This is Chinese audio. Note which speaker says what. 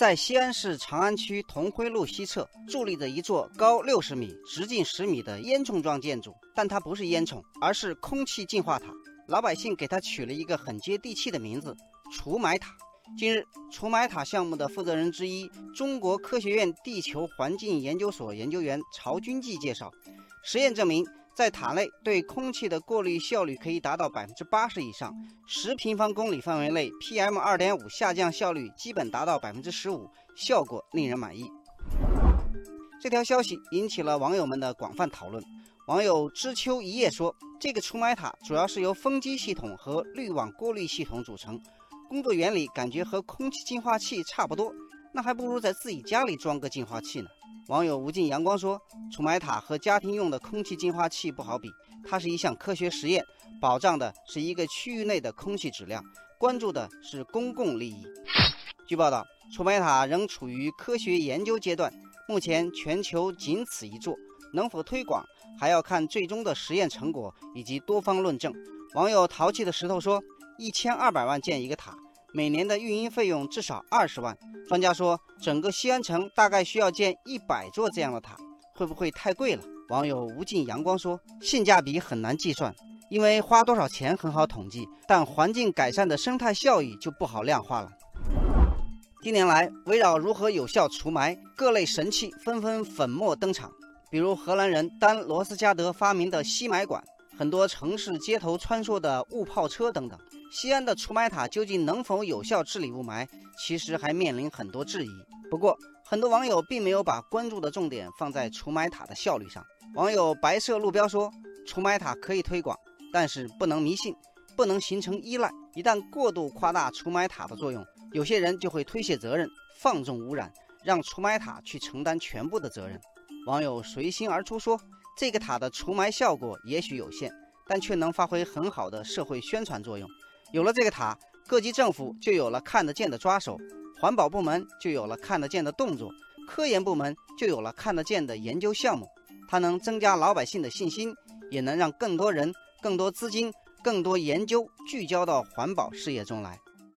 Speaker 1: 在西安市长安区同辉路西侧，伫立着一座高六十米、直径十米的烟囱状建筑，但它不是烟囱，而是空气净化塔。老百姓给它取了一个很接地气的名字——除霾塔。近日，除霾塔项目的负责人之一、中国科学院地球环境研究所研究员曹军纪介绍，实验证明。在塔内对空气的过滤效率可以达到百分之八十以上，十平方公里范围内 PM 二点五下降效率基本达到百分之十五，效果令人满意。这条消息引起了网友们的广泛讨论。网友知秋一夜说：“这个除霾塔主要是由风机系统和滤网过滤系统组成，工作原理感觉和空气净化器差不多，那还不如在自己家里装个净化器呢。”网友无尽阳光说：“除霾塔和家庭用的空气净化器不好比，它是一项科学实验，保障的是一个区域内的空气质量，关注的是公共利益。”据报道，除霾塔仍处于科学研究阶段，目前全球仅此一座，能否推广还要看最终的实验成果以及多方论证。网友淘气的石头说：“一千二百万建一个塔。”每年的运营费用至少二十万。专家说，整个西安城大概需要建一百座这样的塔，会不会太贵了？网友无尽阳光说，性价比很难计算，因为花多少钱很好统计，但环境改善的生态效益就不好量化了。近年来，围绕如何有效除霾，各类神器纷纷粉墨登场，比如荷兰人丹·罗斯加德发明的吸霾管，很多城市街头穿梭的雾炮车等等。西安的除霾塔究竟能否有效治理雾霾？其实还面临很多质疑。不过，很多网友并没有把关注的重点放在除霾塔的效率上。网友白色路标说：“除霾塔可以推广，但是不能迷信，不能形成依赖。一旦过度夸大除霾塔的作用，有些人就会推卸责任，放纵污染，让除霾塔去承担全部的责任。”网友随心而出说：“这个塔的除霾效果也许有限，但却能发挥很好的社会宣传作用。”有了这个塔，各级政府就有了看得见的抓手，环保部门就有了看得见的动作，科研部门就有了看得见的研究项目。它能增加老百姓的信心，也能让更多人、更多资金、更多研究聚焦到环保事业中来。